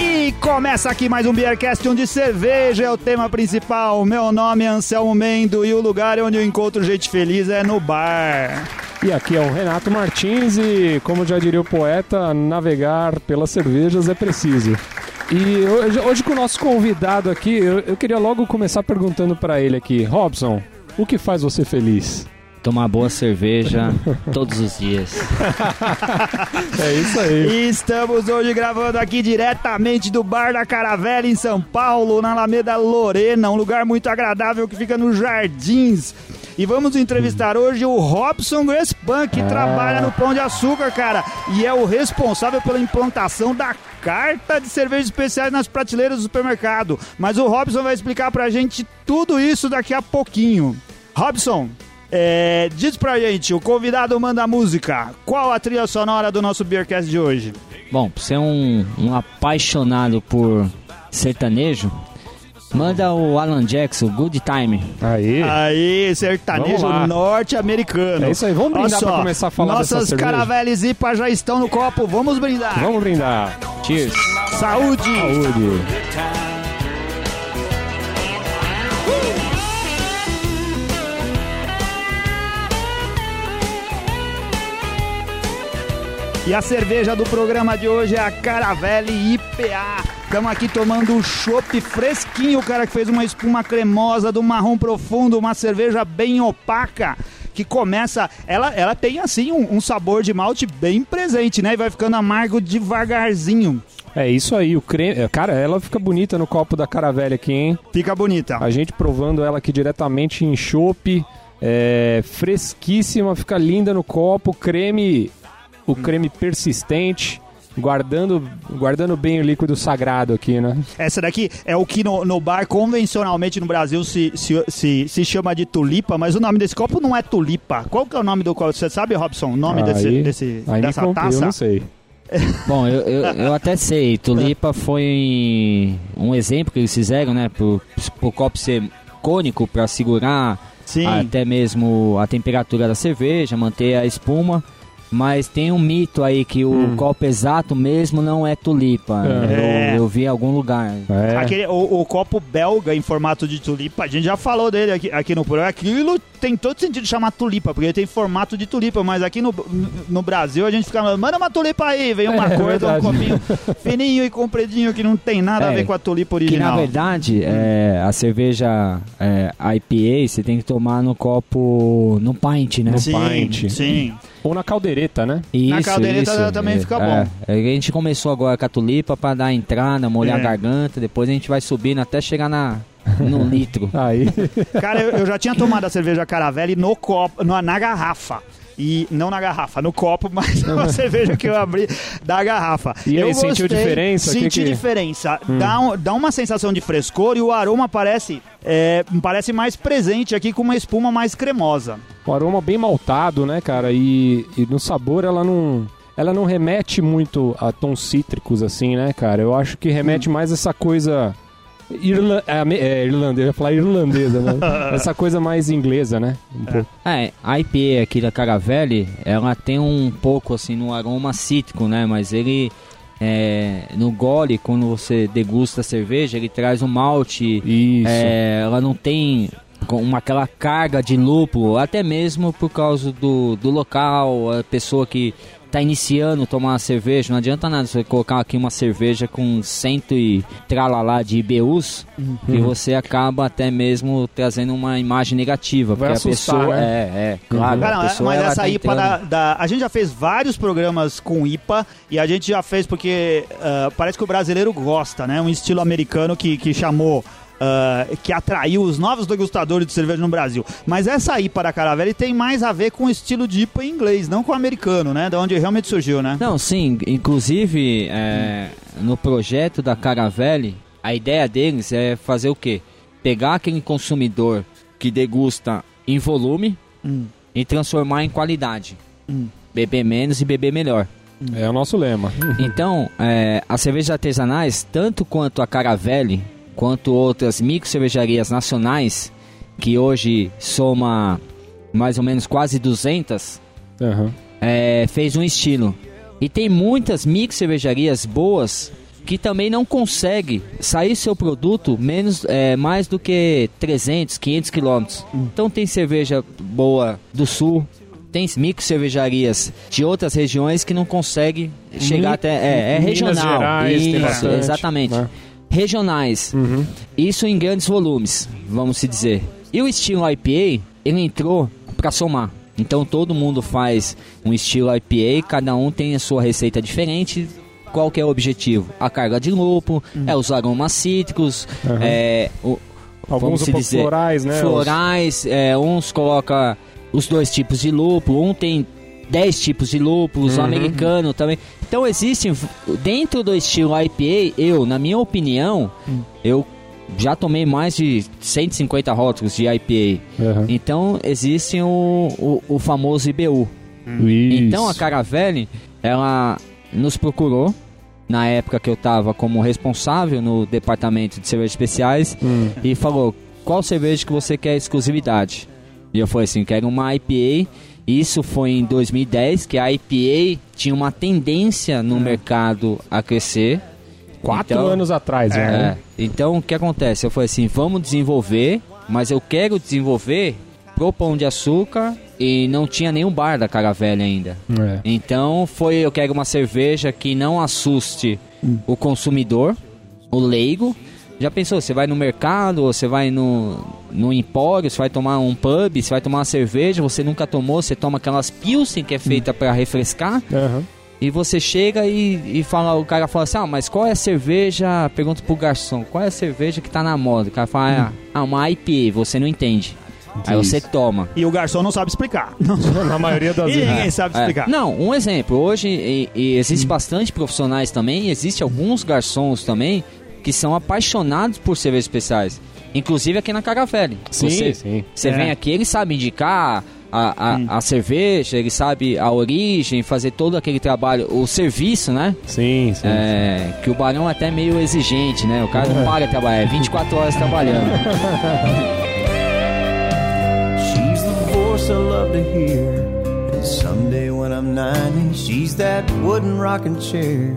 E começa aqui mais um Beercast onde cerveja é o tema principal. Meu nome é Anselmo Mendo e o lugar onde eu encontro gente feliz é no bar. E aqui é o Renato Martins e, como já diria o poeta, navegar pelas cervejas é preciso. E hoje, hoje com o nosso convidado aqui, eu, eu queria logo começar perguntando para ele aqui, Robson, o que faz você feliz? Tomar boa cerveja todos os dias. É isso aí. E estamos hoje gravando aqui diretamente do Bar da Caravela em São Paulo, na Alameda Lorena, um lugar muito agradável que fica nos Jardins. E vamos entrevistar hoje o Robson Grespan, que Ah. trabalha no Pão de Açúcar, cara, e é o responsável pela implantação da carta de cervejas especiais nas prateleiras do supermercado. Mas o Robson vai explicar pra gente tudo isso daqui a pouquinho. Robson, é, diz pra gente, o convidado manda a música. Qual a trilha sonora do nosso Beercast de hoje? Bom, você é um, um apaixonado por sertanejo, manda o Alan Jackson, Good Time. Aí. Aí, sertanejo norte-americano. É isso aí, vamos brindar Olha só, pra começar a falar Nossas cerveja. caraveles IPA já estão no copo, vamos brindar. Vamos brindar. Cheers! Saúde! Saúde. E a cerveja do programa de hoje é a Caravelle IPA. Estamos aqui tomando um chopp fresquinho, o cara que fez uma espuma cremosa do marrom profundo, uma cerveja bem opaca. Que começa, ela, ela tem assim um, um sabor de malte bem presente, né? E vai ficando amargo devagarzinho. É isso aí, o creme. é, Cara, ela fica bonita no copo da Caravelle aqui, hein? Fica bonita. A gente provando ela aqui diretamente em chopp. É, fresquíssima, fica linda no copo, creme, o creme persistente, guardando, guardando bem o líquido sagrado aqui, né? Essa daqui é o que no, no bar convencionalmente no Brasil se, se, se, se chama de tulipa, mas o nome desse copo não é tulipa. Qual que é o nome do copo? Você sabe, Robson? O nome desse, Aí- desse, aí me dessa compre- Eu taça? não sei. Bom, eu, eu, eu até sei, tulipa foi um exemplo que eles fizeram, né? Pro, pro copo ser cônico para segurar Sim. até mesmo a temperatura da cerveja, manter a espuma. Mas tem um mito aí que o copo exato mesmo não é tulipa. É. Eu, eu vi em algum lugar. É. Aquele, o, o copo belga em formato de tulipa, a gente já falou dele aqui, aqui no programa. Aquilo tem todo sentido de chamar tulipa, porque ele tem formato de tulipa, mas aqui no, no Brasil a gente fica falando, manda uma tulipa aí, vem uma É, coisa, um copinho fininho e compridinho que não tem nada a É, ver com a tulipa Que original. na verdade, é, a cerveja é, IPA você tem que tomar no copo, no pint, né? No sim, pint. sim. Ou na caldeireta, né? Isso, Na caldeireta isso. também É, fica bom. É, A gente começou agora com a tulipa pra dar a entrada, molhar É. a garganta, depois a gente vai subindo até chegar na, no litro. Aí. Cara, eu, eu já tinha tomado a cerveja Caravelle no copo, no- na garrafa. E não na garrafa, no copo, mas é uma cerveja que eu abri da garrafa. E aí, eu sentiu diferença? Senti Que que- diferença. Dá, um- dá uma sensação de frescor e o aroma parece, é, parece mais presente aqui com uma espuma mais cremosa. O aroma bem maltado, né, cara? E, e no sabor ela não. Ela não remete muito a tons cítricos, assim, né, cara? Eu acho que remete mais essa coisa. Irla é, é, irlandesa, eu ia falar irlandesa, né? essa coisa mais inglesa, né? Um pouco. É, a IPA aqui da Caravelle, ela tem um pouco assim no aroma cítrico, né? Mas ele é, no gole, quando você degusta a cerveja, ele traz um malte. Isso. É, ela não tem uma, aquela carga de lúpulo, até mesmo por causa do, do local, a pessoa que tá iniciando a tomar uma cerveja, não adianta nada você colocar aqui uma cerveja com cento e tralalá de IBUs, que você acaba até mesmo trazendo uma imagem negativa, Vai porque assustar, a pessoa né? é, é, claro, Cara, a pessoa mas essa tá IPA da, da- A gente já fez vários programas com IPA e a gente já fez porque ah, parece que o brasileiro gosta, né? Um estilo americano que, que chamou. Ah, que atraiu os novos degustadores de cerveja no Brasil. Mas essa IPA da Caravelle tem mais a ver com o estilo de IPA em inglês, não com o americano, né? Da onde realmente surgiu, né? Não, sim, inclusive é, no projeto da Caravelle, a ideia deles é fazer o quê? Pegar aquele consumidor que degusta em volume Hum. e transformar em qualidade. Hum. Beber menos e beber melhor. É o nosso lema. Então, é, as cervejas artesanais, tanto quanto a Caravelle, quanto outras micro cervejarias nacionais, que hoje soma mais ou menos quase 200, Aham. é, fez um estilo. E tem muitas micro cervejarias boas que também não consegue sair seu produto menos é, mais do que 300, 500 quilômetros. Então tem cerveja boa do sul, tem micro cervejarias de outras regiões que não consegue chegar Mi- até é, é regional. Gerais Isso, exatamente. né? Regionais. Uhum. Isso em grandes volumes, vamos se dizer. E o estilo IPA, ele entrou para somar. Então todo mundo faz um estilo IPA, cada um tem a sua receita diferente. Qual que é o objetivo? A carga de lúpulo, é os aromas cítricos, Uhum. é o, Alguns se dizer, florais, né? florais, é, uns coloca os dois tipos de lúpulo, um tem 10 tipos de lúpulos, o Uhum. americano também. Então existem dentro do estilo IPA, eu, na minha opinião, Hum. eu já tomei mais de 150 rótulos de IPA. Uhum. Então existe o, o, o famoso IBU. Então a Caravelli, ela nos procurou na época que eu estava como responsável no departamento de cervejas especiais Hum. e falou: qual cerveja que você quer exclusividade? E eu falei assim: quero uma IPA. Isso foi em 2010, que a IPA tinha uma tendência no mercado a crescer. Quatro Então- anos atrás, É, né? então o que acontece? Eu falei assim: vamos desenvolver, mas eu quero desenvolver pro pão de açúcar e não tinha nenhum bar da Caravelha ainda. É. Então foi eu quero uma cerveja que não assuste o consumidor, o leigo. Já pensou, você vai no mercado, você vai no, no empório, você vai tomar um pub, você vai tomar uma cerveja, você nunca tomou, você toma aquelas pilsen que é feita para refrescar, Aham. e você chega e, e fala, o cara fala assim, ah, mas qual é a cerveja? Pergunta pro garçom, qual é a cerveja que tá na moda? O cara fala, ah, uma IPA, você não entende. Aí você toma. E o garçom não sabe explicar. Não, Na maioria das e vezes. ninguém sabe É. explicar. Não, um exemplo. Hoje e, e existe bastante profissionais também, existe alguns garçons também que são apaixonados por cervejas especiais. Inclusive aqui na Caravelli. Sim, você, sim. Você É. vem aqui, ele sabe indicar a, a, a cerveja, ele sabe a origem, fazer todo aquele trabalho, o serviço, né? Sim, sim. É, que o barão é até meio exigente, né? O cara não para de trabalhar, é 24 horas trabalhando. She's the voice I love to hear. And someday when I'm 90, she's that wooden rocking chair.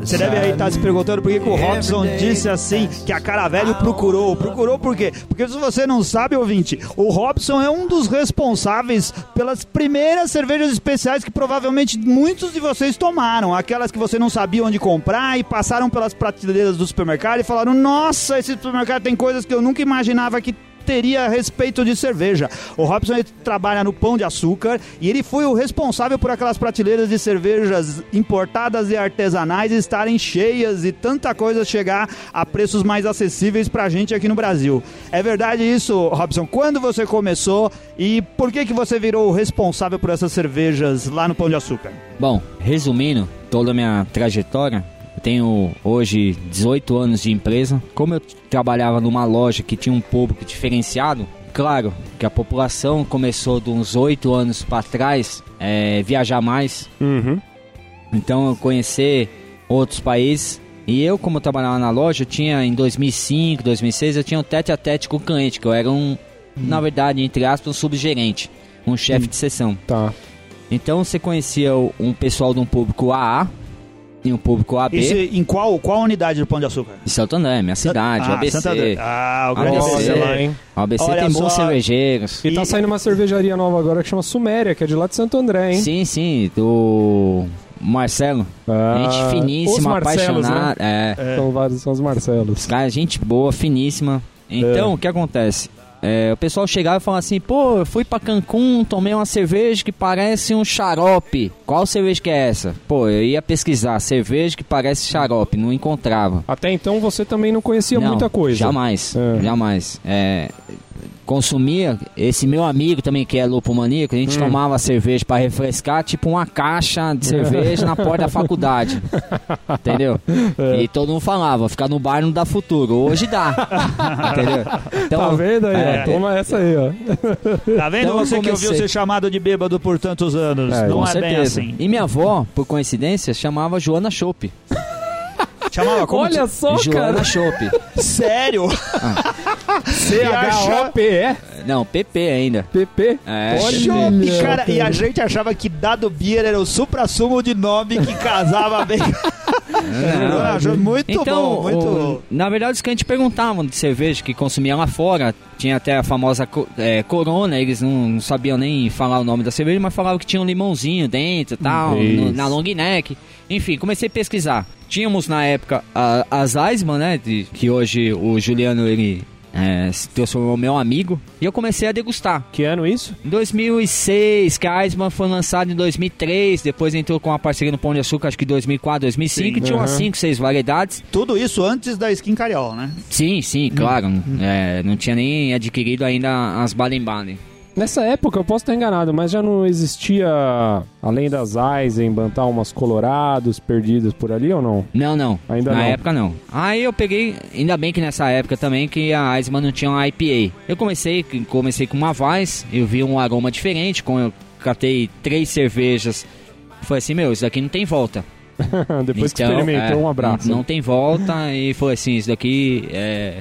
Você deve aí estar se me. perguntando por que, que o Robson disse assim que a Caravelho procurou. Procurou por quê? Porque se você não sabe, ouvinte, o Robson é um dos responsáveis pelas primeiras cervejas especiais que provavelmente muitos de vocês tomaram. Aquelas que você não sabia onde comprar e passaram pelas prateleiras do supermercado e falaram: Nossa, esse supermercado tem coisas que eu nunca imaginava que teria a respeito de cerveja. O Robson trabalha no Pão de Açúcar e ele foi o responsável por aquelas prateleiras de cervejas importadas e artesanais estarem cheias e tanta coisa chegar a preços mais acessíveis pra gente aqui no Brasil. É verdade isso, Robson? Quando você começou e por que que você virou o responsável por essas cervejas lá no Pão de Açúcar? Bom, resumindo toda a minha trajetória, tenho hoje 18 anos de empresa. Como eu trabalhava numa loja que tinha um público diferenciado, claro que a população começou de uns 8 anos para trás é, viajar mais, Uhum. então eu conhecer outros países. E eu, como eu trabalhava na loja, eu tinha em 2005, 2006, eu tinha um tete a tete com o cliente, que eu era um, na verdade, entre aspas, um subgerente, um chefe de sessão. Tá. Então você conhecia um pessoal de um público AA e um público AB Isso em qual, qual unidade do Pão de Açúcar? de Santo André, minha cidade, ah, o ABC. Ah, o grande ABC. ABC. Lá, hein? O ABC Olha tem só. bons cervejeiros. E tá E- saindo uma cervejaria nova agora que chama Suméria, que é de lá de Santo André, hein? Sim, sim, do Marcelo. Ah, gente finíssima, Marcelos, apaixonada. Né? É, São vários, são os Marcelos. cara, gente boa, finíssima. Então, É. o que acontece? É, o pessoal chegava e falava assim, pô, eu fui pra Cancún, tomei uma cerveja que parece um xarope. Qual cerveja que é essa? Pô, eu ia pesquisar, cerveja que parece xarope, não encontrava. Até então você também não conhecia Não, muita coisa. Jamais, É. jamais. É, consumia, esse meu amigo também que é lupomaníaco, a gente Hum. tomava cerveja pra refrescar, tipo uma caixa de cerveja na porta da faculdade. Entendeu? É. E todo mundo falava, ficar no bar não dá futuro. Hoje dá. entendeu? Então, Tá vendo aí? é, ó? Toma essa aí, ó. Tá vendo Então você que ouviu ser chamado de bêbado por tantos anos? É, não é bem certeza. assim. E minha avó, por coincidência, chamava Joana Chopp. Chamava como? Olha só, Joana cara. Chopp. Sério? C-H-O-P-E? Não, PP ainda. PP? É. Chopp, cara, e a gente achava que Dado Beer era o supra-sumo de nome que casava bem. Não. Acho muito Então, bom, muito o- na verdade, os clientes perguntavam de cerveja que consumia lá fora. Tinha até a famosa é, Corona, eles não, não sabiam nem falar o nome da cerveja, mas falavam que tinha um limãozinho dentro e tal, no- na long neck. Enfim, comecei a pesquisar. Tínhamos na época a- as Eisman, né? de- que hoje o Juliano ele é, se transformou meu amigo. E eu comecei a degustar. Que ano isso? Em 2006, que a Eisman foi lançada em 2003, depois entrou com a parceria no Pão de Açúcar, acho que 2004, 2005, e tinha umas Aham. 5, 6 variedades. Tudo isso antes da Skin Cariol, né? Sim, sim, claro. É, não tinha nem adquirido ainda as Baden-Baden. Nessa época, eu posso estar enganado, mas já não existia, além das Eisenbahn, tá, umas Colorados perdidas por ali ou não? Não, não. Ainda Na não. época não. Aí eu peguei, ainda bem que nessa época também que a Eisman não tinha uma IPA. Eu comecei, comecei com uma Weiss, eu vi um aroma diferente, quando eu catei três cervejas. Foi assim, meu, isso daqui não tem volta. Depois que Então, experimentou, é, um abraço. Não, não tem volta e foi assim, isso daqui é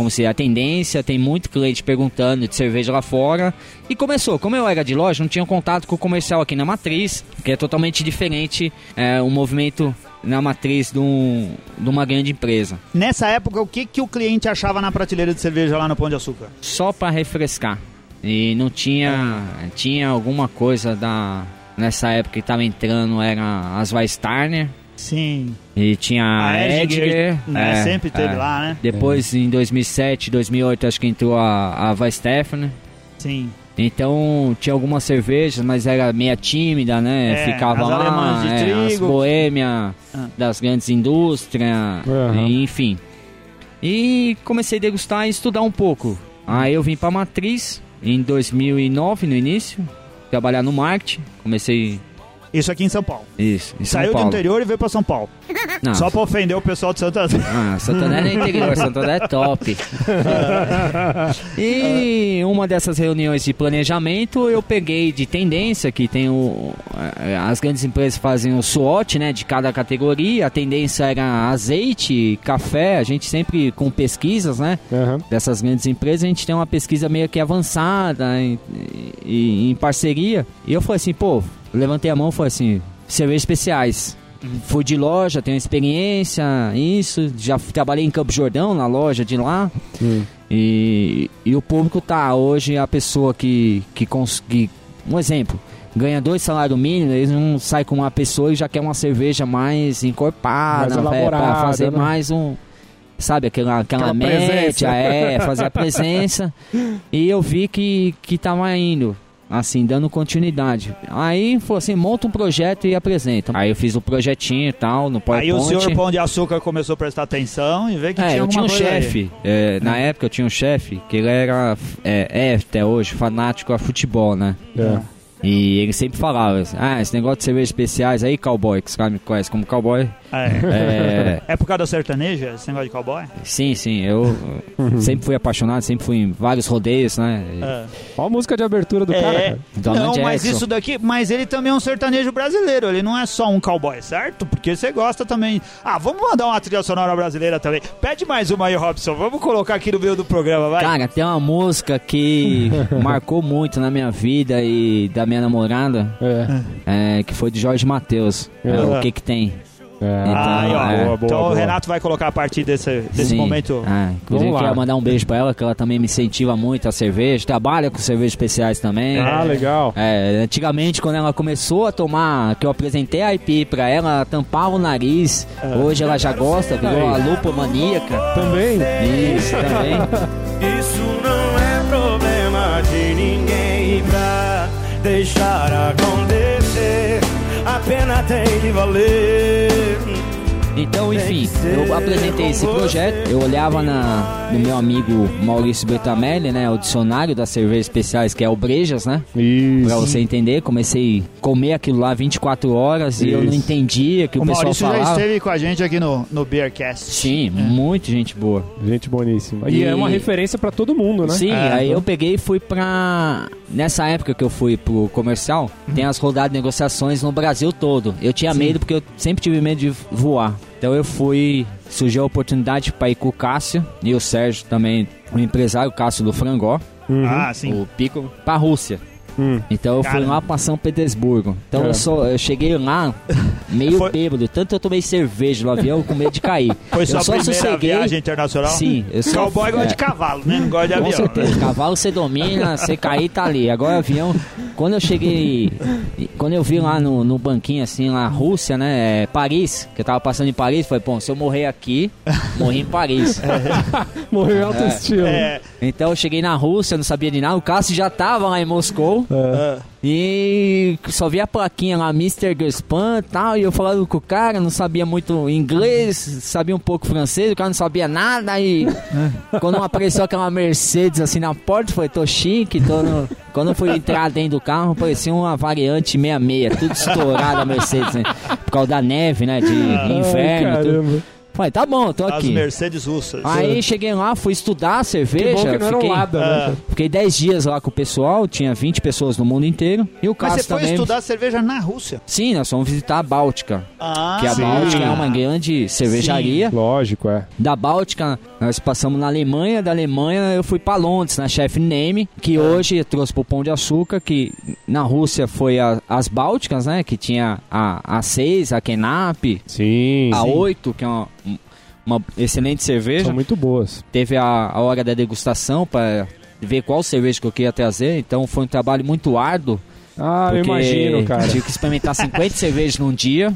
como se a tendência, tem muito cliente perguntando de cerveja lá fora. E começou, como eu era de loja, não tinha contato com o comercial aqui na matriz, que é totalmente diferente é, o movimento na matriz de, um- de uma grande empresa. Nessa época, o que, que o cliente achava na prateleira de cerveja lá no Pão de Açúcar? Só para refrescar. E não tinha tinha alguma coisa da nessa época que estava entrando era as Weistarner Sim. e tinha a, Edgar, Edgar, né, é, sempre teve é. lá, né? Depois, em 2007, 2008, acho que entrou a, a Weisstefan. Sim. Então, tinha algumas cervejas, mas era meia tímida, né? É, Ficava as lá, de é, as trigo. boêmia Ah. das grandes indústrias, e, enfim. E comecei a degustar e estudar um pouco. Aí eu vim pra Matriz, em 2009, no início, trabalhar no marketing. Comecei... Isso aqui em São Paulo. Isso, em São Saiu do Paulo. interior e veio pra São Paulo. Não, Só pra ofender o pessoal de Santa Ah, Santander é interior, Santander é top. e uma dessas reuniões de planejamento eu peguei de tendência, que tem o. eh, As grandes empresas fazem o SWOT, né? De cada categoria. A tendência era azeite, café, a gente sempre com pesquisas, né? Aham. dessas grandes empresas, a gente tem uma pesquisa meio que avançada em, em- em parceria. E eu falei assim, pô, levantei a mão e falei assim, cervejas especiais. Fui de loja, tenho experiência, isso, já trabalhei em Campo Jordão, na loja de lá. Hum. E, e o público tá hoje a pessoa que, que consegue. Um exemplo, ganha dois salários mínimos, eles não saem com uma pessoa e já quer uma cerveja mais encorpada, Mais pra- pra elaborada, fazer né? mais um. Sabe, aquela, aquela, Aquela média, é, fazer a presença. e eu vi que, que tava indo, assim, dando continuidade. Aí falou assim: monta um projeto e apresenta. Aí eu fiz o projetinho e tal, no Aí PowerPoint. o senhor Pão de Açúcar começou a prestar atenção e ver que É, tinha eu tinha um aí. chefe. é, na época eu tinha um chefe que ele era, é, é até hoje, fanático a futebol, né? É. E ele sempre falava assim, ah, esse negócio de cervejas especiais aí, cowboy, que os caras me conhecem como cowboy. É. É, É por causa da sertaneja, esse negócio de cowboy? sim, sim, eu sempre fui apaixonado, sempre fui em vários rodeios, né? É. Olha a música de abertura do cara, É. cara. Donald Não, mas Jackson. isso daqui. Mas ele também é um sertanejo brasileiro. Ele não é só um cowboy, certo? Porque você gosta também. Ah, vamos mandar uma trilha sonora brasileira também. Pede mais uma aí, Robson. Vamos colocar aqui no meio do programa, vai. Cara, tem uma música que marcou muito na minha vida e da minha namorada, É. é, que foi de Jorge Matheus. É, É. o que que tem? É. Então, Aí, ó. é. Boa, boa, então o boa. Renato vai colocar a partir desse, desse Sim. momento. Ah, inclusive lá. queria mandar um beijo pra ela, que ela também me incentiva muito a cerveja, trabalha com cervejas especiais também. Ah, legal. É, antigamente, quando ela começou a tomar, que eu apresentei a IP pra ela, ela tampava o nariz. Hoje ela já gosta, virou a lupomaníaca. Também. Isso, também. Isso não é problema de ninguém pra deixar acontecer. A pena tem de valer. Então, enfim, eu apresentei esse projeto. Eu olhava na, no meu amigo Maurício Bertamelli, né? O dicionário das cervejas especiais, que é o Brejas, né? Pra Isso. você entender, comecei a comer aquilo lá 24 horas e eu não Isso. entendia que o, O pessoal Maurício já falava. esteve com a gente aqui no, no Beercast. Sim, muito gente boa. Gente boníssima. E, E- é uma referência pra todo mundo, né? Sim, É, aí então. eu peguei e fui pra. Nessa época que eu fui pro comercial, tem as rodadas de negociações no Brasil todo. Eu tinha medo porque eu sempre tive medo de voar. Então eu fui surgiu a oportunidade para ir com o Cássio e o Sérgio também, o empresário Cássio do Frangó, Ah, sim. o Pico, para a Rússia. Hum. Então eu fui Caramba. lá pra São Petersburgo. Então É. eu, só, eu cheguei lá meio Foi- bêbado. Tanto eu tomei cerveja no avião com medo de cair. Foi eu sua só primeira sosseguei. viagem internacional? Sim, eu só. Cowboy gosta é, de cavalo, né? Não gosta de Com avião. certeza. Cavalo você domina, você cair tá ali. Agora avião. Quando eu cheguei. Quando eu vi lá no, no banquinho assim, lá Rússia, né? é, Paris, que eu tava passando em Paris, falei, bom, se eu morrer aqui, morri em Paris. Morreu em alto estilo. É, Então eu cheguei na Rússia, não sabia de nada. O Cássio já tava lá em Moscou. Ah, E só vi a plaquinha lá, Mr. Gespan e tal, e eu falando com o cara, não sabia muito inglês, sabia um pouco francês, o cara não sabia nada, e quando apareceu aquela Mercedes assim na porta, falei, tô chique, tô no... Quando eu fui entrar dentro do carro, parecia uma variante 66, tudo estourado a Mercedes, né? Por causa da neve, né, de inverno, Ai. Falei, tá bom, tô as aqui. Mercedes russas. Aí cheguei lá, fui estudar Que bom cerveja, que não era um fiquei... Lada, né? Cara? Fiquei 10 dias lá com o pessoal, tinha 20 pessoas no mundo inteiro. E o Mas Cássio você foi também. estudar cerveja na Rússia. Sim, nós fomos visitar a Báltica. Ah, que a sim. Báltica é uma grande cervejaria. Lógico, é. Da Báltica, nós passamos na Alemanha. Da Alemanha, eu fui para Londres, na Chef Name, que hoje eu trouxe pro Pão de Açúcar. Que na Rússia foi a- as Bálticas, né? Que tinha a, a 6, a Kenap, Sim. a sim. 8, que é uma, uma excelente cerveja. São muito boas. teve a, a hora da degustação para ver qual cerveja que eu queria trazer. Então foi um trabalho muito árduo. Ah, eu imagino, cara. Tive que experimentar 50 cervejas num dia.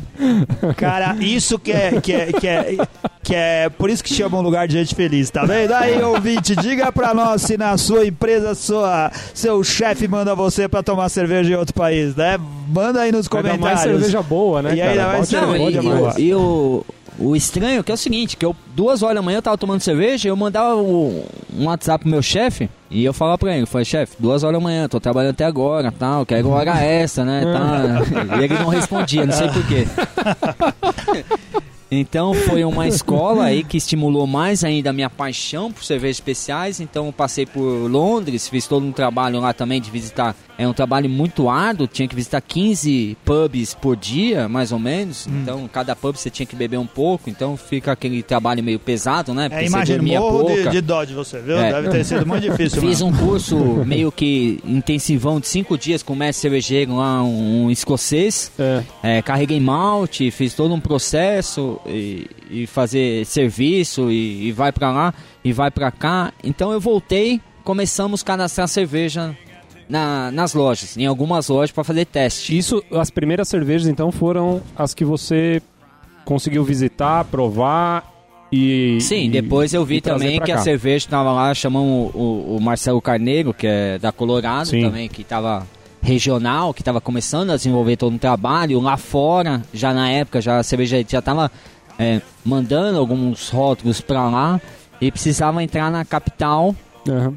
Cara, isso que é, que é, que é, que é por isso que chama um lugar de gente feliz, tá vendo? Aí, ouvinte, diga pra nós se na sua empresa, sua, seu chefe manda você pra tomar cerveja em outro país, né? Manda aí nos Ainda mais comentários. cerveja boa, né, E cara? ainda mais cerveja é bom e, demais. o, o estranho que é o seguinte, que eu duas horas da manhã eu tava tomando cerveja, eu mandava o- um WhatsApp pro meu chefe e eu falava pra ele, falei, chefe, duas horas da manhã, tô trabalhando até agora, tal, quero hora extra, né, tal. E ele não respondia, não sei porquê. Então foi uma escola aí que estimulou mais ainda a minha paixão por cervejas especiais. Então eu passei por Londres, fiz todo um trabalho lá também de visitar. É um trabalho muito árduo, tinha que visitar 15 pubs por dia, mais ou menos. Então cada pub você tinha que beber um pouco, então fica aquele trabalho meio pesado, né? É, Porque você imagina, morro de, pouca. de dó de você, viu? É. Deve ter sido muito difícil. Fiz mano. um curso meio que intensivão de cinco dias com o mestre cervejeiro lá, um, um escocês. É. É, carreguei malte, fiz todo um processo e, e fazer serviço e, e vai pra lá e vai pra cá. Então eu voltei, começamos a cadastrar cerveja na- nas lojas, em algumas lojas pra fazer teste. Isso, as primeiras cervejas, então, foram as que você conseguiu visitar, provar e... Sim, e- depois eu vi também que a cá. cerveja tava lá, chamamos o, o- o Marcelo Carneiro, que é da Colorado Sim. também, que tava regional, que tava começando a desenvolver todo um trabalho lá fora, já na época, já a cerveja já tava é, mandando alguns rótulos pra lá e precisava entrar na capital. Aham.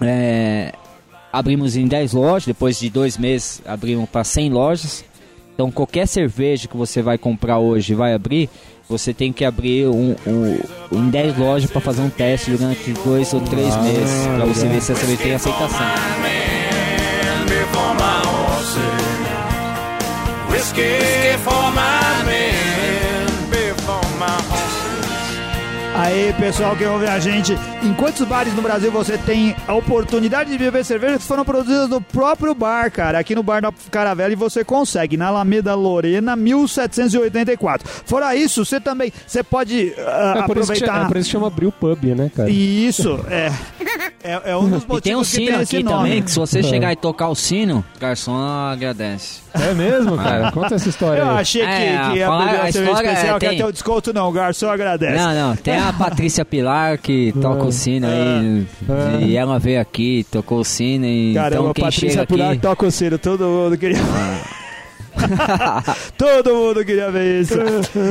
É, abrimos em 10 lojas, depois de dois meses abrimos para 100 lojas. Então qualquer cerveja que você vai comprar hoje vai abrir, você tem que abrir um, um, em 10 lojas para fazer um teste durante dois ou três Ah, meses para você ver se a cerveja tem aceitação. Whiskey Aí, pessoal que ouve a gente, em quantos bares no Brasil você tem a oportunidade de beber cervejas que foram produzidas no próprio bar, cara? Aqui no bar da Caravela e você consegue, na Alameda Lorena, 1784. Fora isso, você também, você pode ah, É por, isso que, aproveitar... chama- é por isso que chama Brew Pub, né, cara? Isso, é. É, é um dos motivos E tem um que sino tem esse aqui nome. também, que se você chegar e tocar o sino, o garçom agradece. É mesmo, cara? Conta essa história Eu aí. achei que, É, que ia fala- beber a história é, especial, quer tem- ter o desconto não, o garçom agradece. Não, não, tem a Patrícia Pilar que toca o sino aí, É. e ela veio aqui, tocou o sino, e Caramba, então quem Patrícia chega Pilar aqui... toca o sino, todo mundo queria... todo mundo queria ver isso.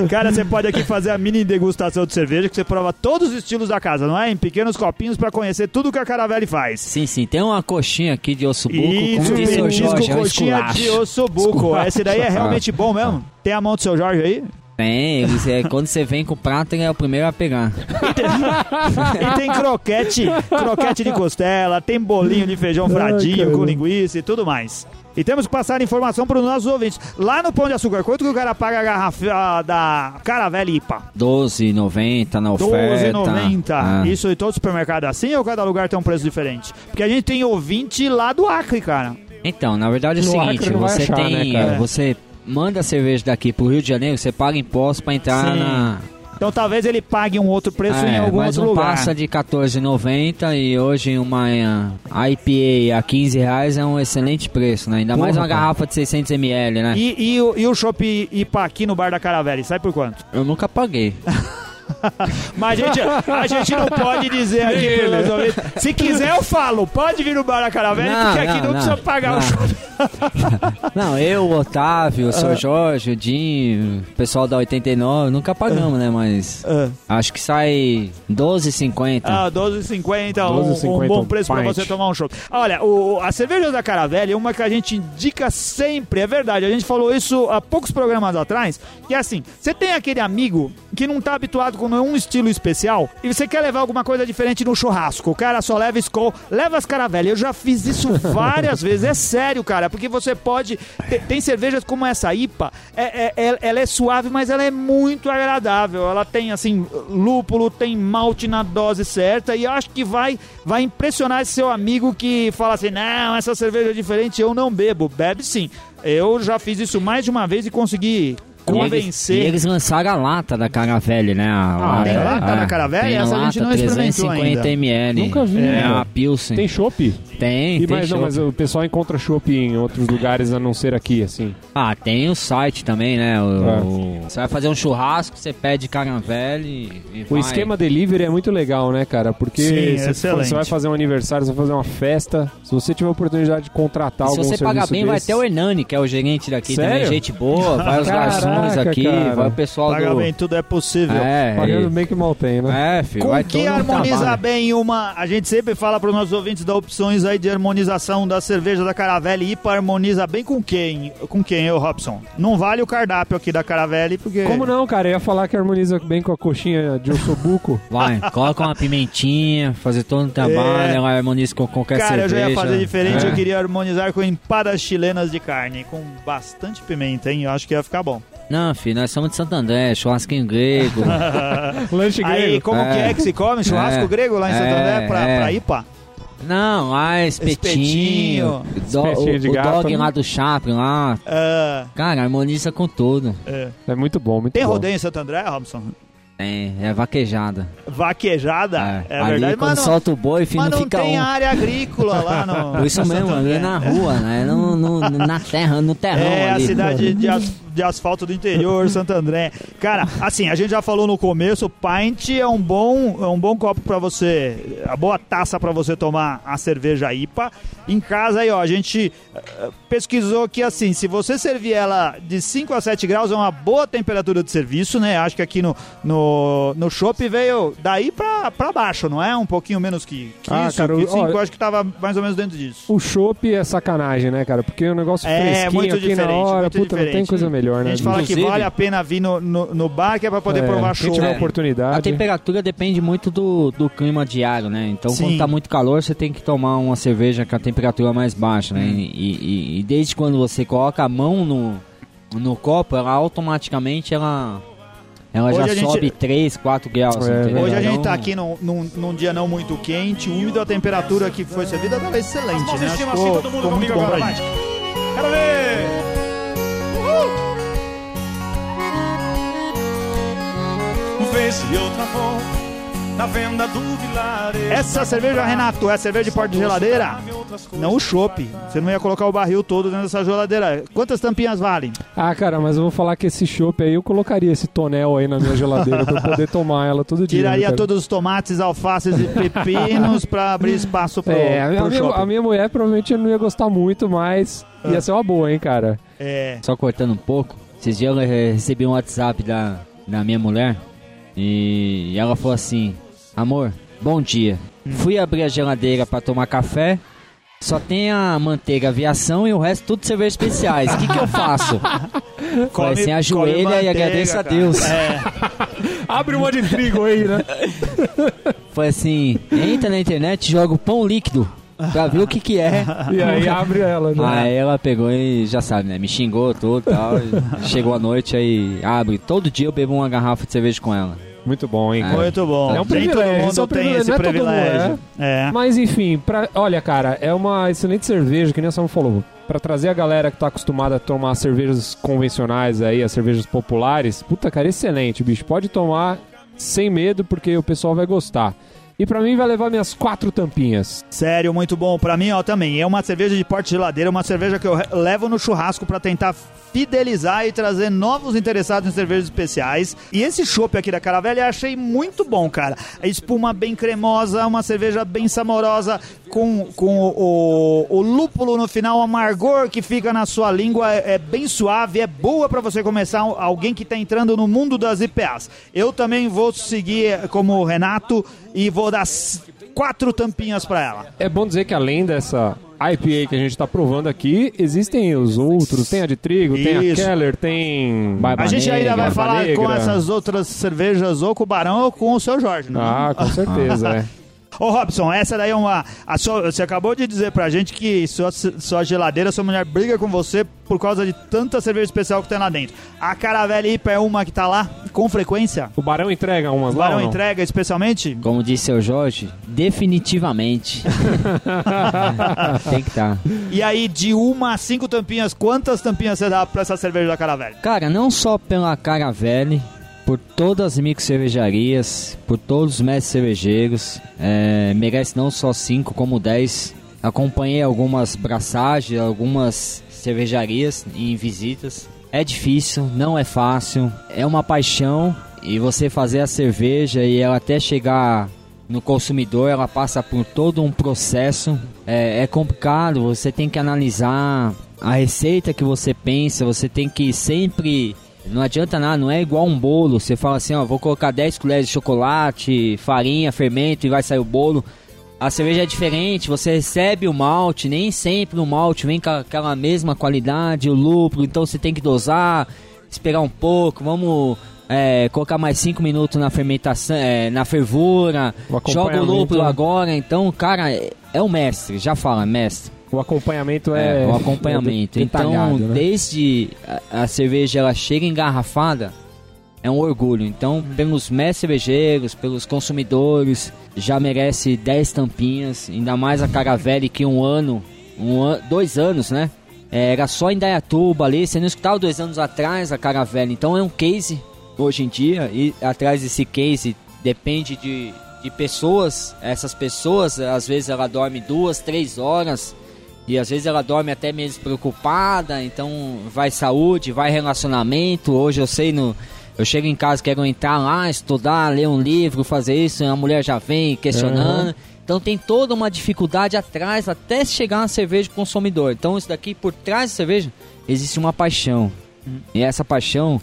Cara, você pode aqui fazer a mini degustação de cerveja, que você prova todos os estilos da casa, não é? Em pequenos copinhos pra conhecer tudo que a Caravelli faz. Sim, sim, tem uma coxinha aqui de osso buco, Isso, como disse o Jorge, é coxinha esculacho. de ossobuco. Esse daí é realmente bom mesmo. Tem a mão do seu Jorge aí? Tem, é, quando você vem com o prato, ele é o primeiro a pegar. E tem croquete, croquete de costela, tem bolinho de feijão fradinho caramba. com linguiça e tudo mais. E temos que passar informação para os nossos ouvintes. Lá no Pão de Açúcar, quanto que o cara paga a garrafa da Caravela IPA? 12,90 na oferta. 12,90. Ah. Isso em todo supermercado é assim ou cada lugar tem um preço diferente? Porque a gente tem ouvinte lá do Acre, cara. Então, na verdade é o No seguinte, você achar, tem. né, cara? você manda a cerveja daqui pro Rio de Janeiro, você paga imposto pra entrar Sim. na. Então talvez ele pague um outro preço em É, algum mas outro não lugar. passa de R$14,90 e hoje uma IPA a 15 reais é um excelente preço, né? Ainda mais Porra, uma cara. garrafa de 600ml, né? E, e, o- e o Chopp IPA aqui no Bar da Caravela, sai por quanto? Eu nunca paguei. Mas a gente, a gente não pode dizer aqui pro nosso ouvinte. Se quiser, eu falo. Pode vir no Bar da Caravela, Não, porque aqui não, não, precisa não. pagar o Não. shopping. Não, eu, o Otávio, o seu Jorge, o Dinho, o pessoal da 89, nunca pagamos, né? Mas acho que sai 12,50. Ah, 12,50, um, 12,50 um bom preço pra pint. você tomar um show. Olha, o, a cerveja da Caravelle é uma que a gente indica sempre, é verdade. A gente falou isso há poucos programas atrás, que é assim, você tem aquele amigo que não tá habituado com nenhum estilo especial e você quer levar alguma coisa diferente no churrasco. O cara só leva Skol, leva as Caravelle. Eu já fiz isso várias vezes, é sério, cara, porque você pode... te- Tem cervejas como essa IPA, é, é- é- ela é suave, mas ela é muito agradável. Ela tem, assim, lúpulo, tem malte na dose certa e eu acho que vai, vai impressionar esse seu amigo que fala assim, não, essa cerveja é diferente, eu não bebo. Bebe sim. Eu já fiz isso mais de uma vez e consegui E eles, convencer. e eles lançaram a lata da Caravelle, né? A lata, tem lata da Caravelle? Tem a Essa a gente lata, não experimentou 350 ml. Nunca vi, É cara. a Pilsen. Tem chopp? tem, E tem mas, não, mas o pessoal encontra chopp em outros lugares a não ser aqui, assim. Ah, tem o site também, né? O- É. o- Você vai fazer um churrasco, você pede Caravelle e, e O vai. esquema delivery é muito legal, né, cara? Porque Sim, você, excelente. você vai fazer um aniversário, você vai fazer uma festa. Se você tiver a oportunidade de contratar E se algum você pagar serviço bem, vai desse- ter o Hernani, que é o gerente daqui Sério? também, gente boa, vai os Caraca, aqui, cara. vai o pessoal Pagar do... bem, tudo é possível. É, Pagando e- bem que mal tem, né? é, filho, Com vai que harmoniza trabalha. bem uma. A gente sempre fala para os nossos ouvintes dar opções aí de harmonização da cerveja da Caravelle. IPA harmoniza bem com quem? Com quem, eu, Robson? Não vale o cardápio aqui da Caravelle, porque. Como não, cara? Eu ia falar que harmoniza bem com a coxinha de ossobuco. Vai, coloca uma pimentinha, fazer todo o trabalho, É. ela harmoniza com qualquer Cara, eu já cerveja. ia fazer diferente, É. eu queria harmonizar com empadas chilenas de carne, com bastante pimenta, hein? Eu acho que ia ficar bom. Não, filho, nós somos de Santo André, churrasquinho grego. Lanche Aí, grego. como É. que é que se come? Churrasco É. grego lá em Santo É, André pra, é. pra IPA? Não, ah, espetinho. Do, Espetinho de o, o gato, dog né? lá do Chaplin lá. Ah, Cara, harmoniza com tudo. é. É muito bom, muito Tem bom. rodeio em Santo André, Robson? É, é vaquejada. Vaquejada? É, Ali, verdade, quando mas não, solta o boi, filho, mas não fica tem um. área agrícola lá no. Por isso mesmo, Santo ali na rua, né? No, no- na terra, no terrão É a ali. cidade de, de asfalto do interior, Santo André. Cara, assim, a gente já falou no começo, pint é um bom, é um bom copo pra você, a boa taça pra você tomar a cerveja IPA. Em casa aí, ó, a gente eh, pesquisou que assim, se você servir ela de 5 a 7 graus, é uma boa temperatura de serviço, né? Acho que aqui no no, no chopp veio daí pra, pra baixo, não é? Um pouquinho menos que, que Ah, isso, cara, que ó, 5, eu acho que tava mais ou menos dentro disso. O chopp é sacanagem, né, cara? Porque o negócio É, fresquinho muito aqui diferente. na hora, muito puta, não tem coisa melhor, né? A gente fala que Inclusive- vale a pena vir no, no, no bar, que é pra poder É, provar show. tiver É. oportunidade. A temperatura depende muito do, do clima diário, né? Então, Sim. quando tá muito calor, você tem que tomar uma cerveja com a temperatura mais baixa, né? Hum. E, e- e desde quando você coloca a mão no, no copo, ela automaticamente ela, ela Hoje já gente- sobe 3, 4 graus, É? Hoje a gente Então, tá aqui num, num, num dia não muito quente, úmido, a temperatura que foi servida tava excelente, Mãos né? Ficou, assim, todo mundo ficou muito comigo bom pra agora, gente. Quero ver! Vez e outra vou na venda do vilarejo. Essa cerveja, Renato, é a cerveja de porta de geladeira? Não o chopp. Você não ia colocar o barril todo dentro dessa geladeira. Quantas tampinhas valem? Ah, cara, mas eu vou falar que esse chopp aí, eu colocaria esse tonel aí na minha geladeira pra eu poder tomar ela todo dia. Tiraria cara. todos os tomates, alfaces e pepinos pra abrir espaço pro, É, a minha, pro a minha- a minha mulher provavelmente não ia gostar muito, mas Ah. ia ser uma boa, hein, cara. É. Só cortando um pouco, esses dias eu recebi um WhatsApp da, da minha mulher e ela falou assim: Amor, bom dia. Hum. Fui abrir a geladeira pra tomar café Só tem a manteiga aviação e o resto tudo cerveja especiais. O que, que eu faço? Falei assim, ajoelha come e agradeça a. Deus. É, Abre uma de trigo aí, né? Foi assim, entra na internet e joga o pão líquido pra ver o que que é. E aí abre ela, né? Aí ela pegou e já sabe, né? Me xingou tudo e tal. Chegou a noite aí, abre. Todo dia eu bebo uma garrafa de cerveja com ela. Muito bom, hein? É. muito bom. É um privilégio, todo isso é um mundo tem esse é todo privilégio. É. Mas enfim, pra, olha, cara, é uma excelente cerveja, que nem o Samu falou. Pra trazer a galera que tá acostumada a tomar cervejas convencionais aí, as cervejas populares, puta, cara, excelente, bicho. Pode tomar sem medo, porque o pessoal vai gostar. E pra mim vai levar minhas quatro tampinhas. Sério, muito bom. Pra mim, ó, também. É uma cerveja de porte geladeira, uma cerveja que eu levo no churrasco pra tentar fidelizar e trazer novos interessados em cervejas especiais. E esse chopp aqui da Caravela eu achei muito bom, cara. A espuma bem cremosa, uma cerveja bem saborosa, com, com o, o, o lúpulo no final, o amargor que fica na sua língua, é, é bem suave, é boa pra você começar alguém que tá entrando no mundo das IPAs. Eu também vou seguir como o Renato e vou dar quatro tampinhas pra ela. É bom dizer que além dessa IPA que a gente tá provando aqui, existem os outros. Tem a de trigo, tem a Isso. Keller, tem... Barba A gente ainda vai falar Negra. com essas outras cervejas ou com o Barão ou com o seu Jorge, né? Ah, com certeza, é. Ô Robson, essa daí é uma. a sua- você acabou de dizer pra gente que sua, sua geladeira, sua mulher briga com você por causa de tanta cerveja especial que tem lá dentro. A Caravelle IPA é uma que tá lá com frequência? O Barão entrega umas O lá Barão ou não? entrega especialmente? Como disse seu Jorge, definitivamente. Tem que estar. E aí, de uma a cinco tampinhas, quantas tampinhas você dá pra essa cerveja da Caravelle? Cara, não só pela Caravelle, por todas as micro cervejarias, por todos os mestres cervejeiros, é, merece não só 5 como 10. Acompanhei algumas braçagens, algumas cervejarias em visitas. É difícil, não é fácil, é uma paixão e você fazer a cerveja e ela até chegar no consumidor, ela passa por todo um processo. É, é complicado, você tem que analisar a receita que você pensa, você tem que sempre. Não adianta nada, não é igual um bolo. Você fala assim, ó, vou colocar 10 colheres de chocolate, farinha, fermento e vai sair o bolo. A cerveja é diferente, você recebe o malte, nem sempre o malte vem com aquela mesma qualidade, o lúpulo, então você tem que dosar, esperar um pouco, vamos é, colocar mais 5 minutos na fermentação, é, na fervura, O joga o lúpulo né? agora, então, cara, é, é o mestre, já fala, mestre. O acompanhamento é... É, o acompanhamento. é então, né? desde a, a cerveja ela chega engarrafada, é um orgulho. Então, pelos mestres cervejeiros, pelos consumidores, já merece 10 tampinhas. Ainda mais a Caravelle que um ano, um an, dois anos, né? É, era só em Dayatuba ali, você não escutava dois anos atrás a Caravelle. Então é um case hoje em dia, e atrás desse case depende de, de pessoas. Essas pessoas, às vezes ela dorme duas, três horas. E às vezes ela dorme até meio despreocupada, então vai saúde, vai relacionamento. Hoje eu sei no. Eu chego em casa, quero entrar lá, estudar, ler um livro, fazer isso, a mulher já vem questionando. Então tem toda uma dificuldade atrás até chegar na cerveja do consumidor. Então isso daqui por trás da cerveja existe uma paixão. E essa paixão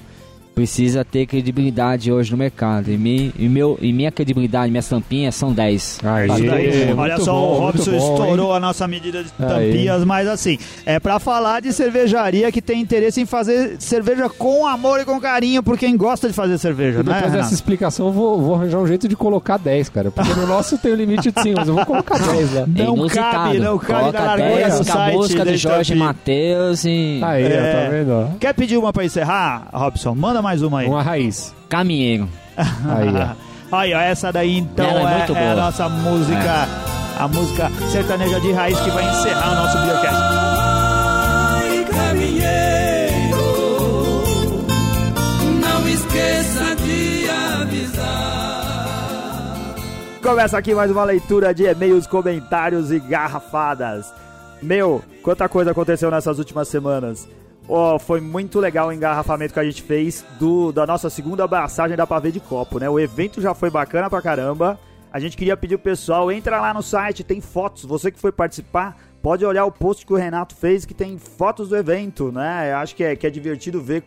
precisa ter credibilidade hoje no mercado. E, mi, e, meu, e minha credibilidade, minhas tampinhas são 10. Aí, Tá muito Olha só, bom, o Robson bom, estourou hein? a nossa medida de Aí. tampinhas, mas assim, é pra falar de cervejaria que tem interesse em fazer cerveja com amor e com carinho por quem gosta de fazer cerveja, E né? depois dessa explicação, eu vou, vou arranjar um jeito de colocar 10, cara. Porque no nosso tem o limite de 5, mas eu vou colocar 10 lá. Não Inusitado. cabe, não cabe Coloca na largura 10 do com a site música do desse Jorge tampinha. Matheus e Aí, ó, É. tá vendo? Quer pedir uma pra encerrar, Robson? Manda mais uma aí. Uma raiz. Caminheiro. Aí, ó. Aí, ó, essa daí então Ela é é, muito é a nossa música, a música sertaneja de raiz que vai encerrar o nosso Beercast. Ai, caminheiro, não esqueça de avisar. Começa aqui mais uma leitura de e-mails, comentários e garrafadas. Meu, quanta coisa aconteceu nessas últimas semanas. Ó, foi muito legal o engarrafamento que a gente fez do, da nossa segunda abraçagem da Pavê de Copo, né? O evento já foi bacana pra caramba. A gente queria pedir pro pessoal, entra lá no site, tem fotos. Você que foi participar, pode olhar o post que o Renato fez, que tem fotos do evento, né? Eu acho que é, que é divertido ver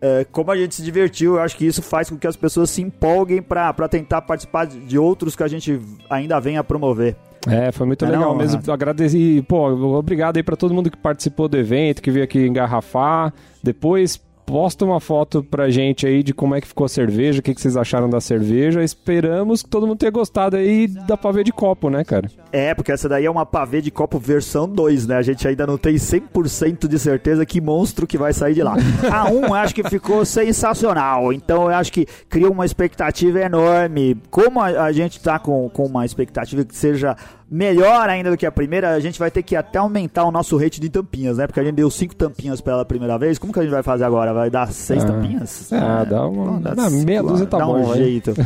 é, como a gente se divertiu, eu acho que isso faz com que as pessoas se empolguem pra tentar participar de outros que a gente ainda vem a promover. É, foi muito Não é legal não, mesmo. Renato? Agradeci, pô, obrigado aí pra todo mundo que participou do evento, que veio aqui engarrafar. Depois posta uma foto pra gente aí de como é que ficou a cerveja, o que, que vocês acharam da cerveja. Esperamos que todo mundo tenha gostado aí da pavê de copo, né, cara? É, porque essa daí é uma pavê de copo versão 2, né? A gente ainda não tem 100% de certeza que monstro que vai sair de lá. A 1 acho que ficou sensacional, então eu acho que cria uma expectativa enorme. Como a, a gente tá com, com uma expectativa que seja melhor ainda do que a primeira, a gente vai ter que até aumentar o nosso rate de tampinhas, né? Porque a gente deu 5 tampinhas pela primeira vez. Como que a gente vai fazer agora? Vai dar 6 Ah. tampinhas? Ah, dá uma- Bom, dá meia dúzia tá dá bom, um hein? jeito.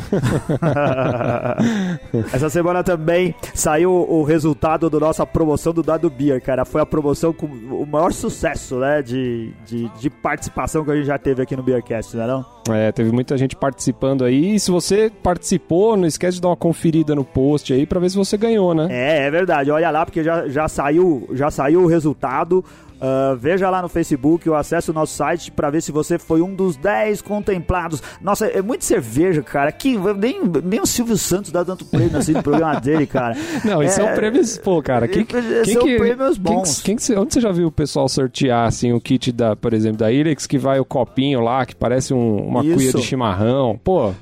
Essa semana também saiu o resultado da nossa promoção do Dado Beer, cara. Foi a promoção com o maior sucesso, né? De, de, de participação que a gente já teve aqui no Beercast, né? Não? É, teve muita gente participando aí. E se você participou, não esquece de dar uma conferida no post aí pra ver se você ganhou, né? É, é verdade. Olha lá, porque já, já, saiu, já saiu o resultado. Ah, veja lá no Facebook ou acesse o nosso site pra ver se você foi um dos 10 contemplados. Nossa, é muito cerveja, cara. Que, nem, nem o Silvio Santos dá tanto prêmio assim no programa dele, cara. Não, isso é, É, um prêmio. Pô, cara, quem, Esse quem é um que, prêmios quem, bons. que- quem que você- onde você já viu o pessoal sortear, assim, o kit da, por exemplo, da Irex, que vai o copinho lá, que parece um- uma Isso. cuia de chimarrão? Pô,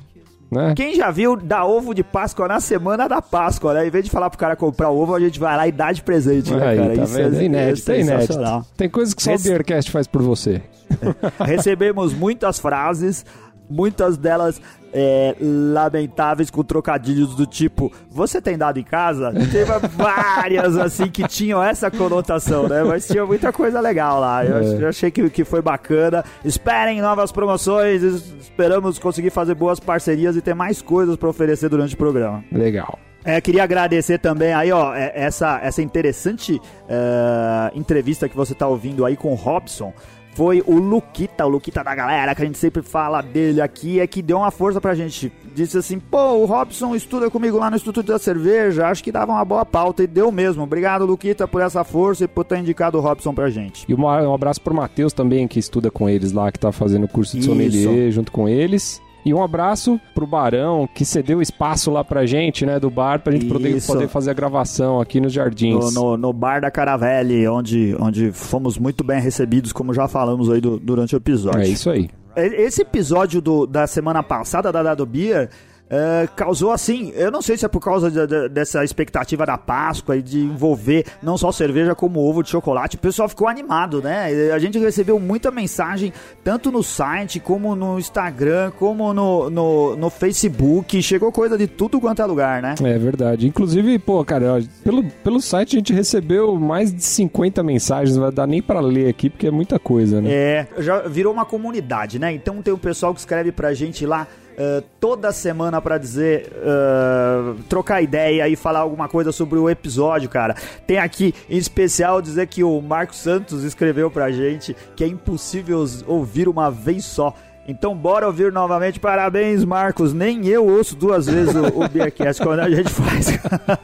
né? Quem já viu dar ovo de Páscoa na semana da Páscoa, né? Em vez de falar pro cara comprar o ovo, a gente vai lá e dá de presente, né, Aí, cara? tá Isso vendo? É inédito, é inédito. Tem coisas que só Esse- o Beercast faz por você. Recebemos muitas frases, muitas delas é, lamentáveis com trocadilhos do tipo você tem dado em casa? Teve várias assim que tinham essa conotação, né? Mas tinha muita coisa legal lá. Eu, É. achei que, que foi bacana. Esperem novas promoções. es- Esperamos conseguir fazer boas parcerias e ter mais coisas para oferecer durante o programa. Legal. É, queria agradecer também aí, ó, é- essa, essa interessante é, entrevista que você tá ouvindo aí com o Robson. Foi o Luquita, o Luquita da galera, que a gente sempre fala dele aqui, é que deu uma força pra gente. Disse assim, pô, o Robson estuda comigo lá no Instituto da Cerveja, acho que dava uma boa pauta, e deu mesmo. Obrigado, Luquita, por essa força e por ter indicado o Robson pra gente. E um abraço pro Matheus também, que estuda com eles lá, que tá fazendo o curso de Isso. sommelier junto com eles. E um abraço pro Barão, que cedeu espaço lá pra gente, né, do bar, pra gente poder, poder fazer a gravação aqui nos No, jardins. no, no bar da Caravelle, onde, onde fomos muito bem recebidos, como já falamos aí do- durante o episódio. É isso aí. Esse episódio do- da semana passada da Dado Beer é, causou assim, eu não sei se é por causa de- de- dessa expectativa da Páscoa e de envolver não só cerveja como ovo de chocolate, o pessoal ficou animado, né? A gente recebeu muita mensagem, tanto no site, como no Instagram, como no, no, no Facebook, chegou coisa de tudo quanto é lugar, né? É verdade. Inclusive, pô, cara, ó, pelo, pelo site a gente recebeu mais de 50 mensagens, não vai dar nem pra ler aqui, porque é muita coisa, né? É, já virou uma comunidade, né? Então tem o pessoal que escreve pra gente lá eh, toda semana pra dizer, eh, trocar ideia e falar alguma coisa sobre o episódio, cara. Tem aqui em especial dizer que o Marcos Santos escreveu pra gente que é impossível ouvir uma vez só. Então bora ouvir novamente. Parabéns, Marcos. Nem eu ouço duas vezes o, o Beercast quando a gente faz.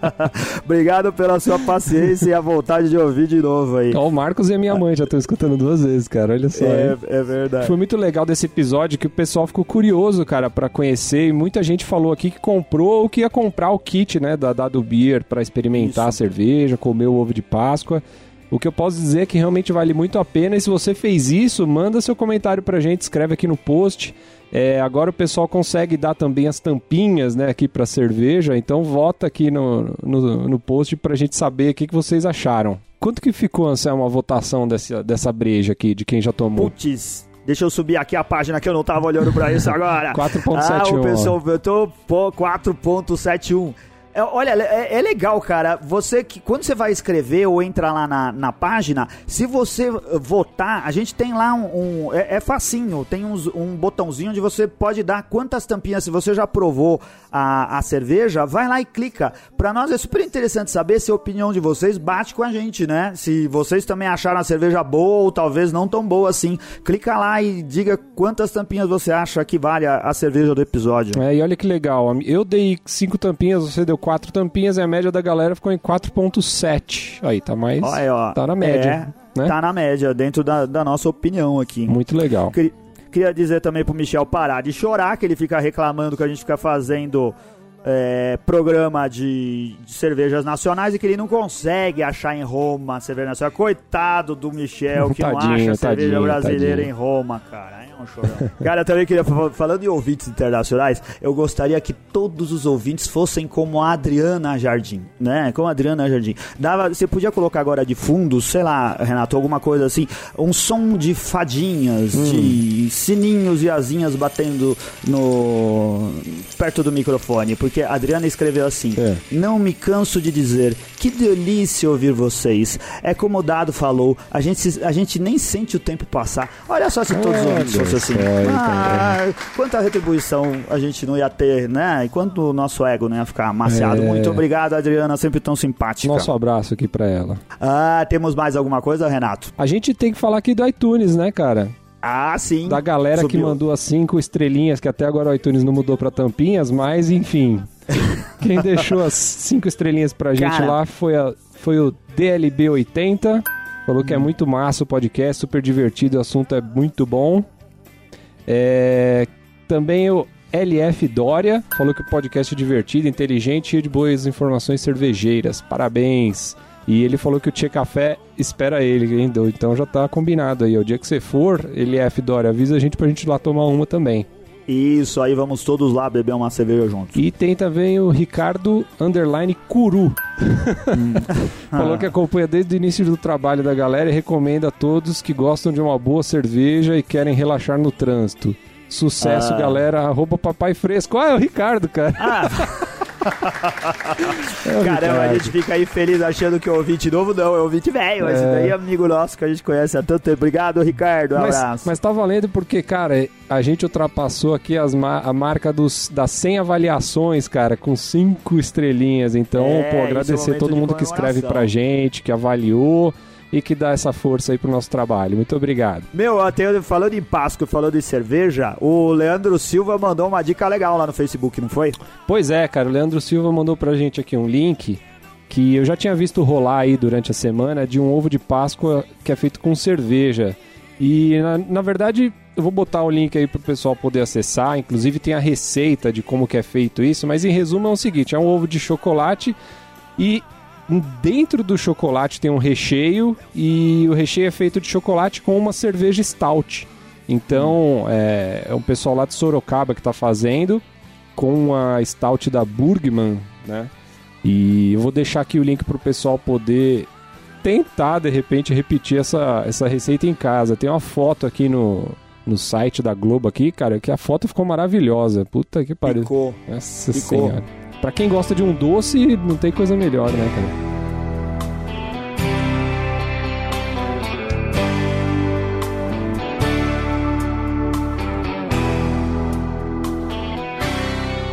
Obrigado pela sua paciência e a vontade de ouvir de novo aí. Ó, o Marcos e a minha mãe já estão escutando duas vezes, cara. Olha só. É, é verdade. Foi muito legal desse episódio que o pessoal ficou curioso, cara, pra conhecer. E muita gente falou aqui que comprou ou que ia comprar o kit, né, da Dado Beer pra experimentar a cerveja, comer o ovo de Páscoa. O que eu posso dizer é que realmente vale muito a pena. E se você fez isso, manda seu comentário pra gente, escreve aqui no post. É, agora o pessoal consegue dar também as tampinhas, né, aqui pra cerveja. Então vota aqui no, no, no post pra gente saber o que, que vocês acharam. Quanto que ficou, Anselmo, a votação dessa, dessa breja aqui, de quem já tomou? Putz, deixa eu subir aqui a página que eu não tava olhando pra isso agora. 4.71, Ah, o pessoal votou pô, 4.71. É, olha, é, é legal, cara. Você que quando você vai escrever ou entra lá na, na página, se você votar, a gente tem lá um, um- é, é facinho, tem uns- um botãozinho onde você pode dar quantas tampinhas. Se você já provou a, a cerveja, vai lá e clica. Pra nós é super interessante saber se a opinião de vocês bate com a gente, né? Se vocês também acharam a cerveja boa ou talvez não tão boa assim. Clica lá e diga quantas tampinhas você acha que vale a, a cerveja do episódio. É, e olha que legal. Eu dei 5 tampinhas, você deu 4 tampinhas e a média da galera ficou em 4.7. Aí, tá mais. Aí, ó. Tá na média. É, né? Tá na média, dentro da, da nossa opinião aqui. Muito legal. Queria, queria dizer também pro Michel parar de chorar, que ele fica reclamando que a gente fica fazendo é, programa de, de cervejas nacionais e que ele não consegue achar em Roma cerveja nacional. Coitado do Michel que não Tadinho, acha cerveja tadinho, brasileira tadinho. em Roma, cara. É um chorão. cara, eu também queria, fa- falando em ouvintes internacionais, eu gostaria que todos os ouvintes fossem como a Adriana Jardim, né? Como a Adriana Jardim. Dava, você podia colocar agora de fundo, sei lá, Renato, alguma coisa assim, um som de fadinhas, Hum. de sininhos e asinhas batendo no perto do microfone, porque a Adriana escreveu assim: É. Não me canso de dizer, que delícia ouvir vocês. É como o Dado falou, a gente, a gente nem sente o tempo passar. Olha só se todos os Olha ouvintes assim. Ah, quanta retribuição a gente não ia ter, né? E quanto o nosso ego não ia ficar amaciado. É. Muito obrigado, Adriana, sempre tão simpática. Nosso abraço aqui pra ela. Ah, temos mais alguma coisa, Renato? A gente tem que falar aqui do iTunes, né, cara? Ah, sim. Da galera que Subiu. mandou as cinco estrelinhas, que até agora o iTunes não mudou pra tampinhas, mas enfim. Quem deixou as cinco estrelinhas pra gente Cara. lá foi, a- foi o DLB80. Falou que é muito massa o podcast, super divertido, o assunto é muito bom. É, também o LF Dória falou que o podcast é divertido, inteligente e de boas informações cervejeiras. Parabéns! E ele falou que o Tchê Café espera ele, hein? Então já tá combinado aí. O dia que você for, LF Dória, avisa a gente pra gente ir lá tomar uma também. Isso, aí vamos todos lá beber uma cerveja juntos. E tem também o Ricardo Underline Curu. Falou que acompanha desde o início do trabalho da galera e recomenda a todos que gostam de uma boa cerveja e querem relaxar no trânsito. Sucesso, Ah. galera. Arroba Papai Fresco. Ah, é o Ricardo, cara. É Caramba, a gente fica aí feliz achando que é ouvinte novo, não, é ouvinte velho. Esse É. daí é amigo nosso que a gente conhece há tanto tempo. Obrigado, Ricardo. Um Mas, abraço. mas tá valendo porque, cara, a gente ultrapassou aqui as ma- a marca dos, das 100 avaliações, cara, com 5 estrelinhas. Então, É, pô, é agradecer momento todo mundo que escreve pra gente, que avaliou e que dá essa força aí pro nosso trabalho. Muito obrigado. Meu, até falando em Páscoa falando em cerveja, o Leandro Silva mandou uma dica legal lá no Facebook, não foi? Pois é, cara, o Leandro Silva mandou pra gente aqui um link que eu já tinha visto rolar aí durante a semana de um ovo de Páscoa que é feito com cerveja. E na, na verdade, eu vou botar o link aí pro pessoal poder acessar, inclusive tem a receita de como que é feito isso, mas em resumo é o seguinte, é um ovo de chocolate e dentro do chocolate tem um recheio e o recheio é feito de chocolate com uma cerveja stout. Então, é, é um pessoal lá de Sorocaba que tá fazendo com a stout da Burgman, né? E eu vou deixar aqui o link pro pessoal poder tentar, de repente, repetir essa, essa receita em casa. Tem uma foto aqui no, no site da Globo aqui, cara, que a foto ficou maravilhosa. Puta que pariu. Ficou. Nossa Ficou. senhora. Pra quem gosta de um doce, não tem coisa melhor, né, cara?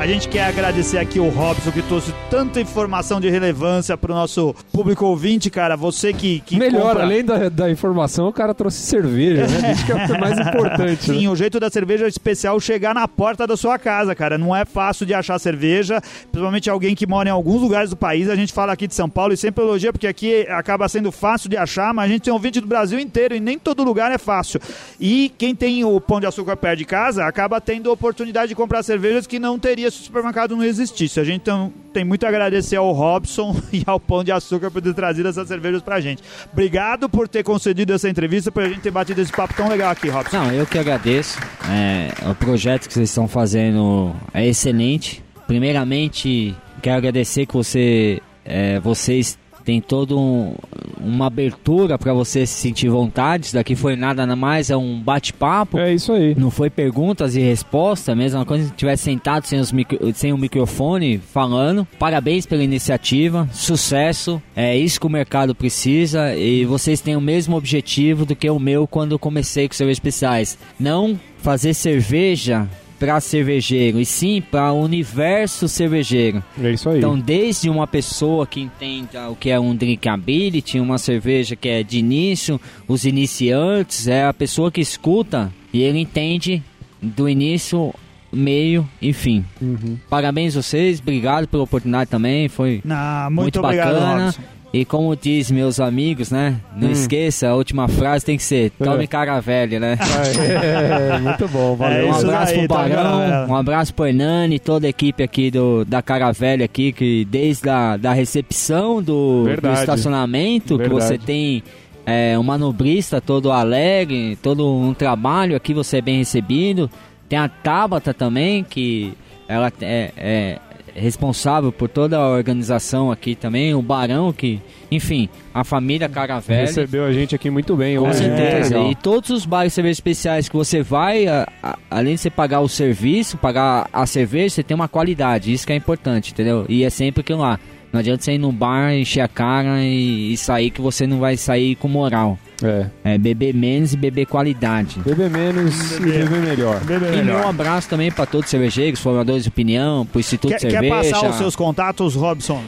A gente quer agradecer aqui o Robson que trouxe tanta informação de relevância pro nosso público ouvinte, cara. Você que, que Melhor, compra... além da, da informação, o cara trouxe cerveja, né? Acho que é o mais importante. né? Sim, o jeito da cerveja especial é chegar na porta da sua casa, cara. Não é fácil de achar cerveja, principalmente alguém que mora em alguns lugares do país. A gente fala aqui de São Paulo e sempre elogia, porque aqui acaba sendo fácil de achar, mas a gente tem ouvinte do Brasil inteiro e nem todo lugar é fácil. E quem tem o pão de açúcar perto de casa acaba tendo a oportunidade de comprar cervejas que não teria se o supermercado não existisse. A gente tem muito a agradecer ao Robson e ao Pão de Açúcar por ter trazido essas cervejas pra gente. Obrigado por ter concedido essa entrevista, por a gente ter batido esse papo tão legal aqui, Robson. Não, eu que agradeço. É, o projeto que vocês estão fazendo é excelente. Primeiramente, quero agradecer que você, é, vocês têm toda um, uma abertura para você se sentir vontade. Isso daqui foi nada mais, é um bate-papo. É isso aí. Não foi perguntas e respostas, mesma coisa se tivesse sentado sem, os micro- sem o microfone falando. Parabéns pela iniciativa, sucesso. É isso que o mercado precisa e vocês têm o mesmo objetivo do que o meu quando comecei com cervejas especiais. Não fazer cerveja para cervejeiro, e sim para o universo cervejeiro. É isso aí. Então, desde uma pessoa que entenda o que é um drinkability, uma cerveja que é de início, os iniciantes, é a pessoa que escuta e ele entende do início, meio e fim. Uhum. Parabéns vocês, obrigado pela oportunidade também, foi Não, muito, muito, obrigado, bacana. Robson. E como diz meus amigos, né? Não esqueça, a última frase tem que ser Tome cara velha, né? É, muito bom, É valeu. Um isso abraço daí, pro tá? Barão, um abraço pro Hernani, toda a equipe aqui do, da Caravelha aqui, que desde a da recepção do, do Verdade. estacionamento, que Verdade. você tem é, um manobrista todo alegre, todo um trabalho aqui, você é bem recebido. Tem a Tabata também, que ela é, é responsável por toda a organização aqui também, o Barão, que, enfim, a família Caravelha. Recebeu a gente aqui muito bem Com hoje. certeza. Legal. E todos os bares de cerveja especiais que você vai, a- a- além de você pagar o serviço, pagar a cerveja, você tem uma qualidade. Isso que é importante, entendeu? E é sempre aquilo lá. Não adianta você ir num bar, encher a cara e, e sair que você não vai sair com moral. É. É beber menos e beber qualidade. Beber menos e beber melhor. Bebê E meu melhor. abraço também para todos os cervejeiros, formadores de opinião, pro Instituto Quer, de quer Cerveja. passar os seus contatos, Robson?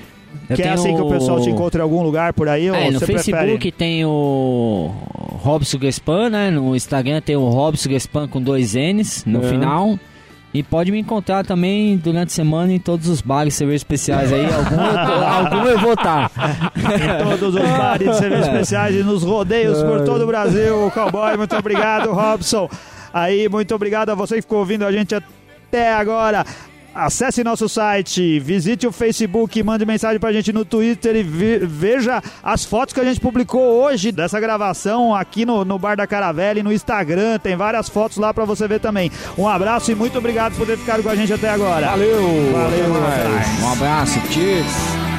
Eu que é tenho assim que o pessoal te encontra em algum lugar por aí? ou É, no você Facebook prefere? tem o Robson Grespan, né? No Instagram tem o Robson Grespan com dois N's no É. final. E pode me encontrar também durante a semana em todos os bares de cerveja especiais aí. Algum eu, algum eu vou estar. em todos os bares de cerveja especiais e nos rodeios por todo o Brasil. Cowboy, muito obrigado, Robson. Aí, muito obrigado a você que ficou ouvindo a gente até agora. Acesse nosso site, visite o Facebook, mande mensagem pra gente no Twitter e ve- veja as fotos que a gente publicou hoje dessa gravação aqui no, no Bar da Caravela e no Instagram. Tem várias fotos lá pra você ver também. Um abraço e muito obrigado por ter ficado com a gente até agora. Valeu! Valeu. Um abraço, cheers!